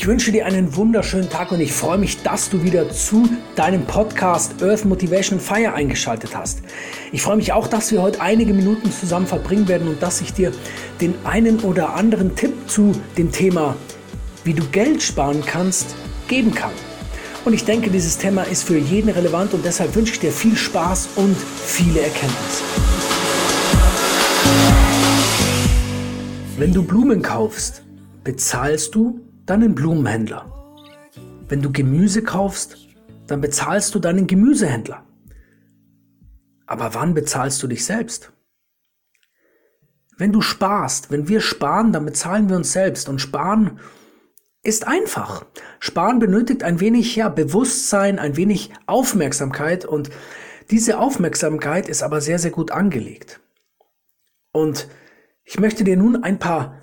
Ich wünsche dir einen wunderschönen Tag und ich freue mich, dass du wieder zu deinem Podcast Earth Motivation Fire eingeschaltet hast. Ich freue mich auch, dass wir heute einige Minuten zusammen verbringen werden und dass ich dir den einen oder anderen Tipp zu dem Thema, wie du Geld sparen kannst, geben kann. Und ich denke, dieses Thema ist für jeden relevant und deshalb wünsche ich dir viel Spaß und viele Erkenntnisse. Wenn du Blumen kaufst, bezahlst du deinen Blumenhändler. Wenn du Gemüse kaufst, dann bezahlst du deinen Gemüsehändler. Aber wann bezahlst du dich selbst? Wenn du sparst, wenn wir sparen, dann bezahlen wir uns selbst. Und sparen ist einfach. Sparen benötigt ein wenig ja, Bewusstsein, ein wenig Aufmerksamkeit. Und diese Aufmerksamkeit ist aber sehr, sehr gut angelegt. Und ich möchte dir nun ein paar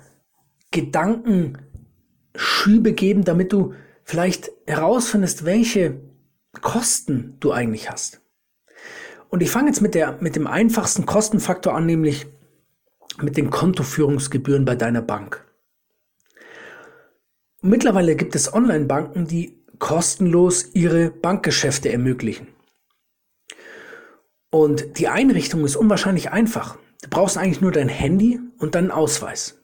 Gedanken Schübe geben, damit du vielleicht herausfindest, welche Kosten du eigentlich hast. Und ich fange jetzt mit, der, mit dem einfachsten Kostenfaktor an, nämlich mit den Kontoführungsgebühren bei deiner Bank. Mittlerweile gibt es Online-Banken, die kostenlos ihre Bankgeschäfte ermöglichen. Und die Einrichtung ist unwahrscheinlich einfach. Du brauchst eigentlich nur dein Handy und deinen Ausweis.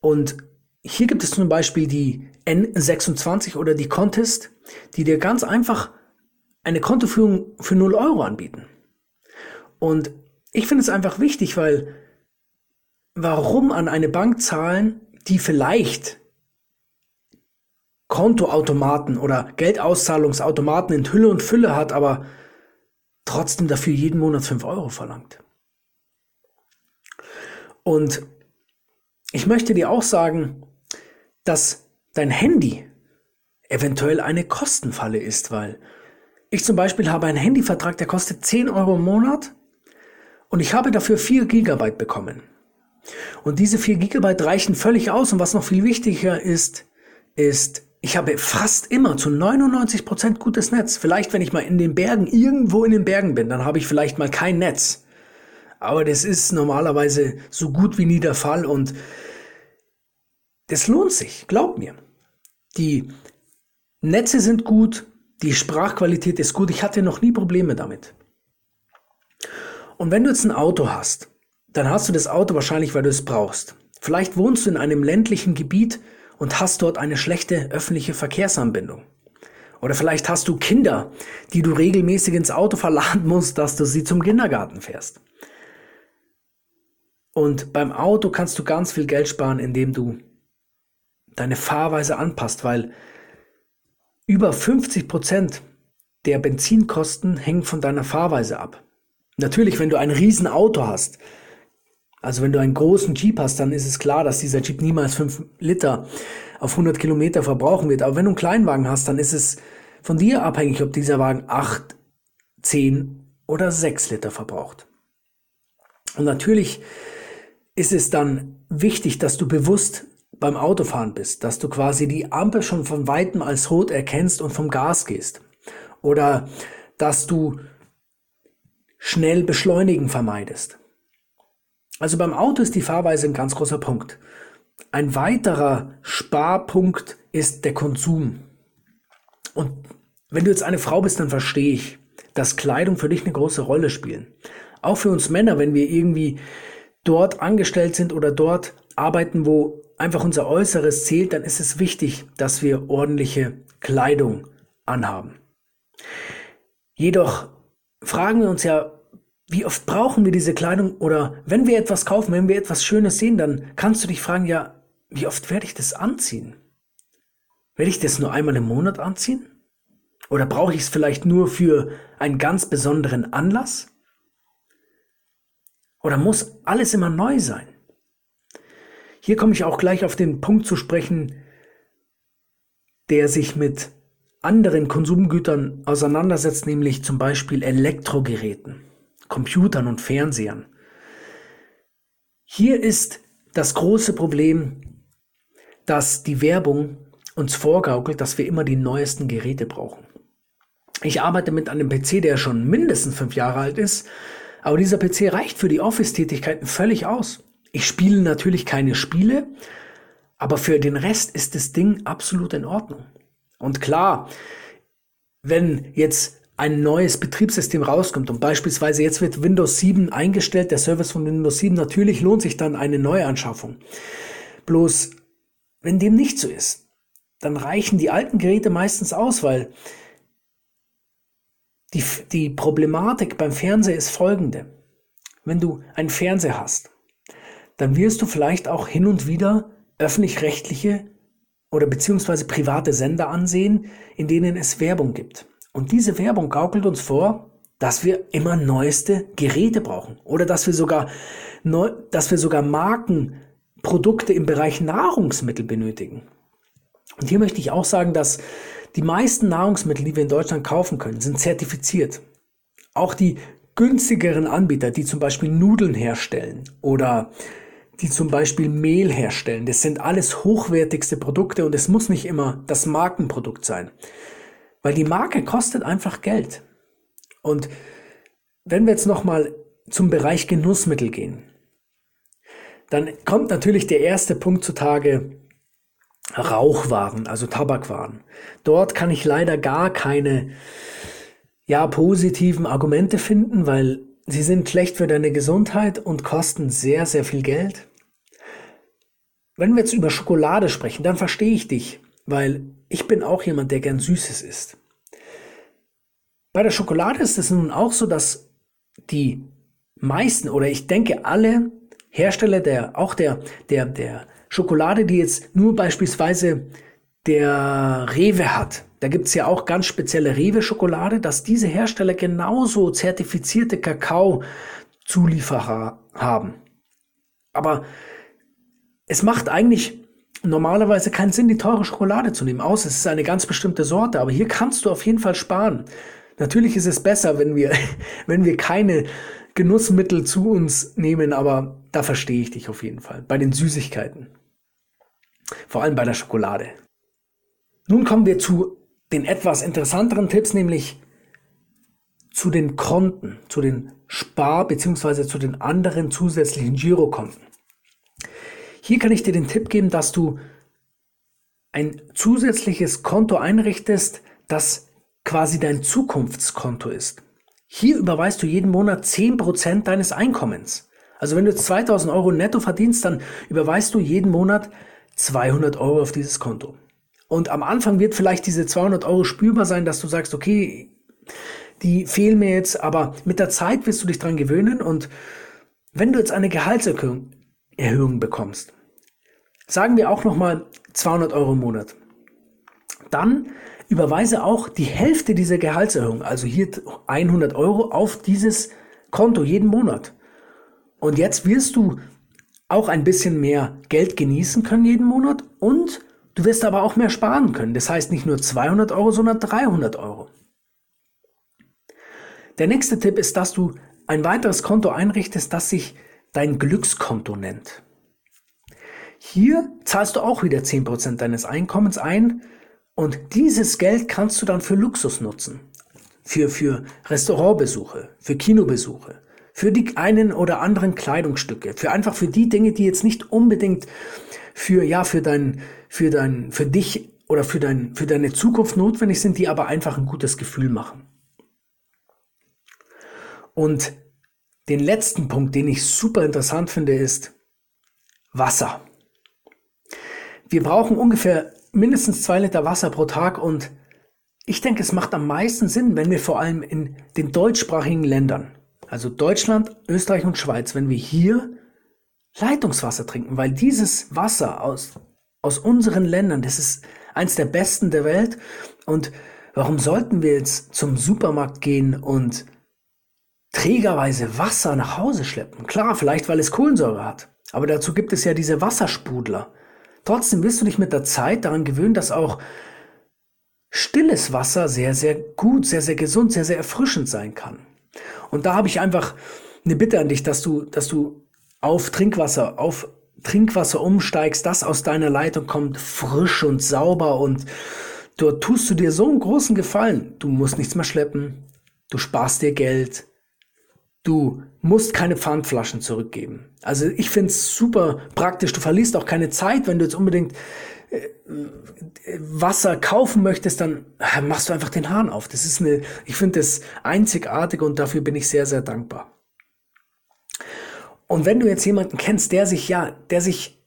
Und hier gibt es zum Beispiel die N26 oder die Contest, die dir ganz einfach eine Kontoführung für 0 Euro anbieten. Und ich finde es einfach wichtig, weil warum an eine Bank zahlen, die vielleicht Kontoautomaten oder Geldauszahlungsautomaten in Hülle und Fülle hat, aber trotzdem dafür jeden Monat 5 Euro verlangt. Und ich möchte dir auch sagen, dass dein Handy eventuell eine Kostenfalle ist, weil ich zum Beispiel habe einen Handyvertrag, der kostet 10 Euro im Monat und ich habe dafür 4 Gigabyte bekommen. Und diese 4 Gigabyte reichen völlig aus und was noch viel wichtiger ist, ist, ich habe fast immer zu 99 Prozent gutes Netz. Vielleicht, wenn ich mal in den Bergen, irgendwo in den Bergen bin, dann habe ich vielleicht mal kein Netz. Aber das ist normalerweise so gut wie nie der Fall und das lohnt sich, glaub mir. Die Netze sind gut, die Sprachqualität ist gut. Ich hatte noch nie Probleme damit. Und wenn du jetzt ein Auto hast, dann hast du das Auto wahrscheinlich, weil du es brauchst. Vielleicht wohnst du in einem ländlichen Gebiet und hast dort eine schlechte öffentliche Verkehrsanbindung. Oder vielleicht hast du Kinder, die du regelmäßig ins Auto verladen musst, dass du sie zum Kindergarten fährst. Und beim Auto kannst du ganz viel Geld sparen, indem du deine Fahrweise anpasst, weil über 50 Prozent der Benzinkosten hängen von deiner Fahrweise ab. Natürlich, wenn du ein Riesenauto hast, also wenn du einen großen Jeep hast, dann ist es klar, dass dieser Jeep niemals 5 Liter auf 100 Kilometer verbrauchen wird. Aber wenn du einen Kleinwagen hast, dann ist es von dir abhängig, ob dieser Wagen 8, 10 oder 6 Liter verbraucht. Und natürlich ist es dann wichtig, dass du bewusst beim Autofahren bist, dass du quasi die Ampel schon von weitem als rot erkennst und vom Gas gehst. Oder dass du schnell beschleunigen vermeidest. Also beim Auto ist die Fahrweise ein ganz großer Punkt. Ein weiterer Sparpunkt ist der Konsum. Und wenn du jetzt eine Frau bist, dann verstehe ich, dass Kleidung für dich eine große Rolle spielen. Auch für uns Männer, wenn wir irgendwie dort angestellt sind oder dort arbeiten, wo einfach unser Äußeres zählt, dann ist es wichtig, dass wir ordentliche Kleidung anhaben. Jedoch fragen wir uns ja, wie oft brauchen wir diese Kleidung oder wenn wir etwas kaufen, wenn wir etwas Schönes sehen, dann kannst du dich fragen, ja, wie oft werde ich das anziehen? Werde ich das nur einmal im Monat anziehen? Oder brauche ich es vielleicht nur für einen ganz besonderen Anlass? Oder muss alles immer neu sein? Hier komme ich auch gleich auf den Punkt zu sprechen, der sich mit anderen Konsumgütern auseinandersetzt, nämlich zum Beispiel Elektrogeräten, Computern und Fernsehern. Hier ist das große Problem, dass die Werbung uns vorgaukelt, dass wir immer die neuesten Geräte brauchen. Ich arbeite mit einem PC, der schon mindestens fünf Jahre alt ist, aber dieser PC reicht für die Office-Tätigkeiten völlig aus. Ich spiele natürlich keine Spiele, Aber für den Rest ist das Ding absolut in Ordnung. Und klar, wenn jetzt ein neues Betriebssystem rauskommt und beispielsweise jetzt wird Windows 7 eingestellt, der Service von Windows 7, natürlich lohnt sich dann eine Neuanschaffung. Bloß, wenn dem nicht so ist, dann reichen die alten Geräte meistens aus, weil die, die Problematik beim Fernseher ist folgende. Wenn du einen Fernseher hast, dann wirst du vielleicht auch hin und wieder öffentlich-rechtliche oder beziehungsweise private Sender ansehen, in denen es Werbung gibt. Und diese Werbung gaukelt uns vor, dass wir immer neueste Geräte brauchen oder dass wir sogar neu, dass wir sogar Markenprodukte im Bereich Nahrungsmittel benötigen. Und hier möchte ich auch sagen, dass die meisten Nahrungsmittel, die wir in Deutschland kaufen können, sind zertifiziert. Auch die günstigeren Anbieter, die zum Beispiel Nudeln herstellen oder die zum Beispiel Mehl herstellen, das sind alles hochwertigste Produkte und es muss nicht immer das Markenprodukt sein. Weil die Marke kostet einfach Geld. Und wenn wir jetzt nochmal zum Bereich Genussmittel gehen, dann kommt natürlich der erste Punkt zutage, Rauchwaren, also Tabakwaren. Dort kann ich leider gar keine ja, positiven Argumente finden, weil sie sind schlecht für deine Gesundheit und kosten sehr, sehr viel Geld. Wenn wir jetzt über Schokolade sprechen, dann verstehe ich dich, weil ich bin auch jemand, der gern Süßes isst. Bei der Schokolade ist es nun auch so, dass die meisten oder ich denke alle Hersteller der, auch der, der, der Schokolade, die jetzt nur beispielsweise der Rewe hat, da gibt's ja auch ganz spezielle Rewe-Schokolade, dass diese Hersteller genauso zertifizierte Kakao-Zulieferer haben. Aber es macht eigentlich normalerweise keinen Sinn, die teure Schokolade zu nehmen, aus. Es ist eine ganz bestimmte Sorte, aber hier kannst du auf jeden Fall sparen. Natürlich ist es besser, wenn wir, wenn wir keine Genussmittel zu uns nehmen, aber da verstehe ich dich auf jeden Fall. Bei den Süßigkeiten. Vor allem bei der Schokolade. Nun kommen wir zu den etwas interessanteren Tipps, nämlich zu den Konten, zu den Spar- bzw. zu den anderen zusätzlichen Girokonten. Hier kann ich dir den Tipp geben, dass du ein zusätzliches Konto einrichtest, das quasi dein Zukunftskonto ist. Hier überweist du jeden Monat 10% deines Einkommens. Also wenn du 2000 Euro netto verdienst, dann überweist du jeden Monat 200 Euro auf dieses Konto. Und am Anfang wird vielleicht diese 200 Euro spürbar sein, dass du sagst, okay, die fehlen mir jetzt, aber mit der Zeit wirst du dich dran gewöhnen und wenn du jetzt eine Gehaltserhöhung Erhöhung bekommst, sagen wir auch nochmal 200 Euro im Monat, dann überweise auch die Hälfte dieser Gehaltserhöhung, also hier 100 Euro auf dieses Konto jeden Monat. Und jetzt wirst du auch ein bisschen mehr Geld genießen können jeden Monat und du wirst aber auch mehr sparen können. Das heißt nicht nur 200 Euro, sondern 300 Euro. Der nächste Tipp ist, dass du ein weiteres Konto einrichtest, das sich dein Glückskonto nennt. Hier zahlst du auch wieder 10% deines Einkommens ein und dieses Geld kannst du dann für Luxus nutzen. Für, für Restaurantbesuche, für Kinobesuche, für die einen oder anderen Kleidungsstücke, für einfach für die Dinge, die jetzt nicht unbedingt für, ja, für dein, für dein, für dich oder für dein, für deine Zukunft notwendig sind, die aber einfach ein gutes Gefühl machen. Und den letzten Punkt, den ich super interessant finde, ist Wasser. Wir brauchen ungefähr mindestens zwei Liter Wasser pro Tag und ich denke, es macht am meisten Sinn, wenn wir vor allem in den deutschsprachigen Ländern also Deutschland, Österreich und Schweiz, wenn wir hier Leitungswasser trinken, weil dieses Wasser aus, aus unseren Ländern, das ist eins der besten der Welt. Und warum sollten wir jetzt zum Supermarkt gehen und trägerweise Wasser nach Hause schleppen? Klar, vielleicht weil es Kohlensäure hat. Aber dazu gibt es ja diese Wasserspudler. Trotzdem wirst du dich mit der Zeit daran gewöhnen, dass auch stilles Wasser sehr, sehr gut, sehr, sehr gesund, sehr, sehr erfrischend sein kann. Und da habe ich einfach eine Bitte an dich, dass du, dass du auf Trinkwasser, auf Trinkwasser umsteigst, das aus deiner Leitung kommt, frisch und sauber und dort tust du dir so einen großen Gefallen. Du musst nichts mehr schleppen, du sparst dir Geld, Du musst keine Pfandflaschen zurückgeben. Also ich finde es super praktisch. Du verlierst auch keine Zeit, wenn du jetzt unbedingt äh, Wasser kaufen möchtest, dann äh, machst du einfach den Hahn auf. Das ist eine, ich finde das einzigartig und dafür bin ich sehr, sehr dankbar. Und wenn du jetzt jemanden kennst, der sich ja, der sich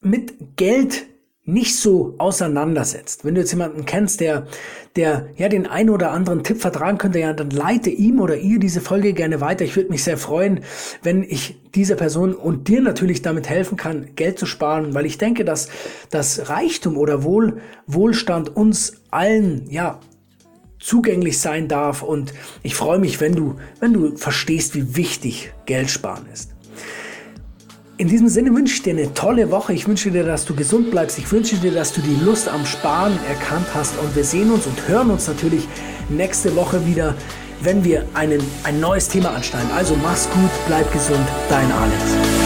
mit Geld nicht so auseinandersetzt. Wenn du jetzt jemanden kennst, der, der ja den einen oder anderen Tipp vertragen könnte, ja, dann leite ihm oder ihr diese Folge gerne weiter. Ich würde mich sehr freuen, wenn ich dieser Person und dir natürlich damit helfen kann, Geld zu sparen, weil ich denke, dass das Reichtum oder Wohl, Wohlstand uns allen, ja, zugänglich sein darf und ich freue mich, wenn du, wenn du verstehst, wie wichtig Geld sparen ist. In diesem Sinne wünsche ich dir eine tolle Woche. Ich wünsche dir, dass du gesund bleibst. Ich wünsche dir, dass du die Lust am Sparen erkannt hast. Und wir sehen uns und hören uns natürlich nächste Woche wieder, wenn wir einen, ein neues Thema anschneiden. Also mach's gut, bleib gesund, dein Alex.